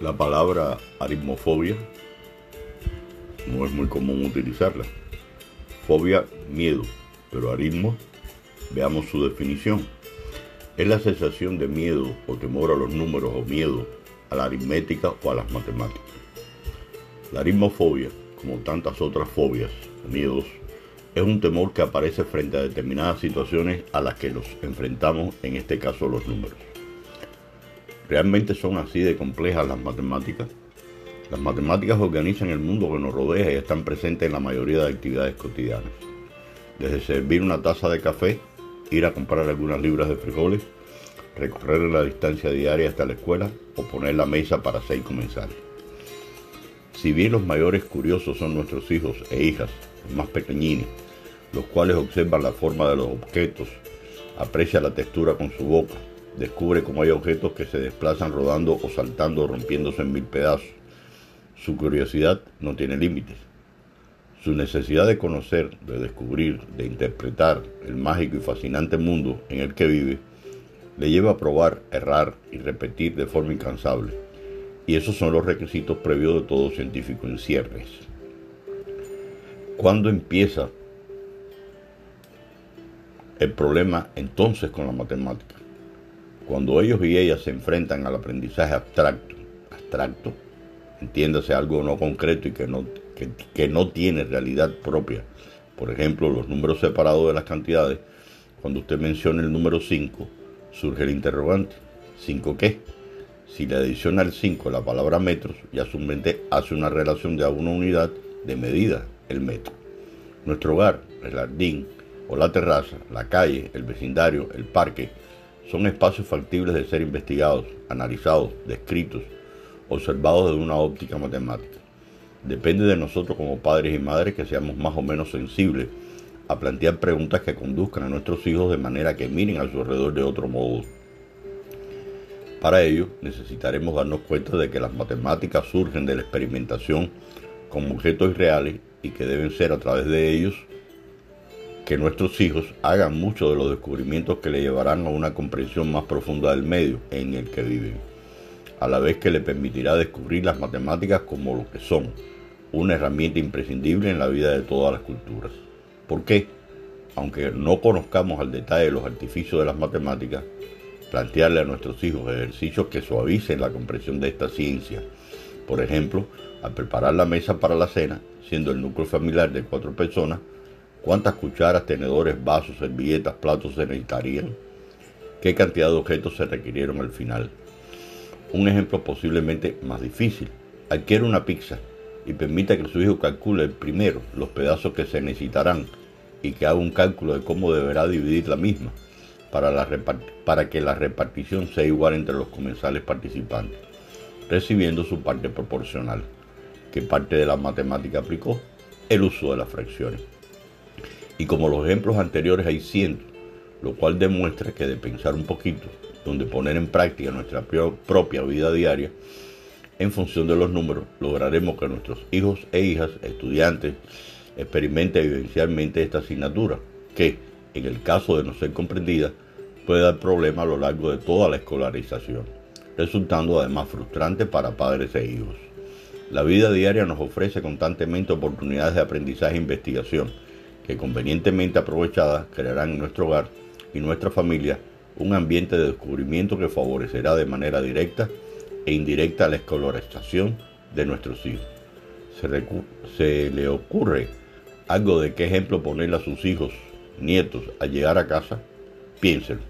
La palabra aritmofobia no es muy común utilizarla. Fobia, miedo, pero aritmo, veamos su definición. Es la sensación de miedo o temor a los números o miedo a la aritmética o a las matemáticas. La aritmofobia, como tantas otras fobias o miedos, es un temor que aparece frente a determinadas situaciones a las que nos enfrentamos, en este caso los números. ¿Realmente son así de complejas las matemáticas? Las matemáticas organizan el mundo que nos rodea y están presentes en la mayoría de actividades cotidianas. Desde servir una taza de café, ir a comprar algunas libras de frijoles, recorrer la distancia diaria hasta la escuela o poner la mesa para seis comensales. Si bien los mayores curiosos son nuestros hijos e hijas, los más pequeñines, los cuales observan la forma de los objetos, aprecian la textura con su boca, descubre cómo hay objetos que se desplazan rodando o saltando rompiéndose en mil pedazos. Su curiosidad no tiene límites. Su necesidad de conocer, de descubrir, de interpretar el mágico y fascinante mundo en el que vive, le lleva a probar, errar y repetir de forma incansable. Y esos son los requisitos previos de todo científico en cierres. ¿Cuándo empieza el problema entonces con la matemática? Cuando ellos y ellas se enfrentan al aprendizaje abstracto, abstracto, entiéndase algo no concreto y que no, que, no tiene realidad propia. Por ejemplo, los números separados de las cantidades, cuando usted menciona el número 5, surge el interrogante. ¿5 qué? Si le adiciona el 5 la palabra metros, ya su mente hace una relación de una unidad de medida, el metro. Nuestro hogar, el jardín o la terraza, la calle, el vecindario, el parque, son espacios factibles de ser investigados, analizados, descritos, observados desde una óptica matemática. Depende de nosotros como padres y madres que seamos más o menos sensibles a plantear preguntas que conduzcan a nuestros hijos de manera que miren a su alrededor de otro modo. Para ello necesitaremos darnos cuenta de que las matemáticas surgen de la experimentación con objetos irreales y que deben ser a través de ellos que nuestros hijos hagan muchos de los descubrimientos que le llevarán a una comprensión más profunda del medio en el que viven, a la vez que le permitirá descubrir las matemáticas como lo que son, una herramienta imprescindible en la vida de todas las culturas. ¿Por qué? Aunque no conozcamos al detalle los artificios de las matemáticas, plantearle a nuestros hijos ejercicios que suavicen la comprensión de esta ciencia. Por ejemplo, al preparar la mesa para la cena, siendo el núcleo familiar de cuatro personas, ¿Cuántas cucharas, tenedores, vasos, servilletas, platos se necesitarían? ¿Qué cantidad de objetos se requirieron al final? Un ejemplo posiblemente más difícil. Adquiere una pizza y permita que su hijo calcule primero los pedazos que se necesitarán y que haga un cálculo de cómo deberá dividir la misma para, para que la repartición sea igual entre los comensales participantes, recibiendo su parte proporcional. ¿Qué parte de la matemática aplicó? El uso de las fracciones. Y como los ejemplos anteriores hay cientos, lo cual demuestra que de pensar un poquito, donde poner en práctica nuestra propia vida diaria, en función de los números, lograremos que nuestros hijos e hijas, estudiantes, experimenten vivencialmente esta asignatura, que, en el caso de no ser comprendida, puede dar problemas a lo largo de toda la escolarización, resultando además frustrante para padres e hijos. La vida diaria nos ofrece constantemente oportunidades de aprendizaje e investigación, que convenientemente aprovechadas crearán en nuestro hogar y nuestra familia un ambiente de descubrimiento que favorecerá de manera directa e indirecta la escolarización de nuestros hijos. Se, le ocurre algo de qué ejemplo ponerle a sus hijos, nietos, al llegar a casa, piénselo.